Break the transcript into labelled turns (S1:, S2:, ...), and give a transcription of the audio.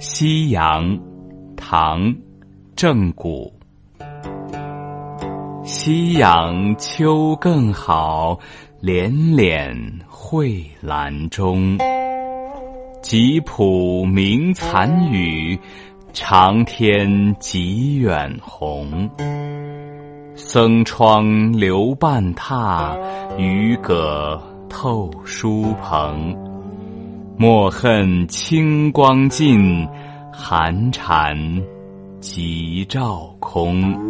S1: 夕阳，唐·郑谷。夕阳秋更好，连连蕙兰中。吉浦鸣残雨，长天极远红。僧窗留半榻，渔歌透书棚。莫恨清光尽，寒蝉急照空。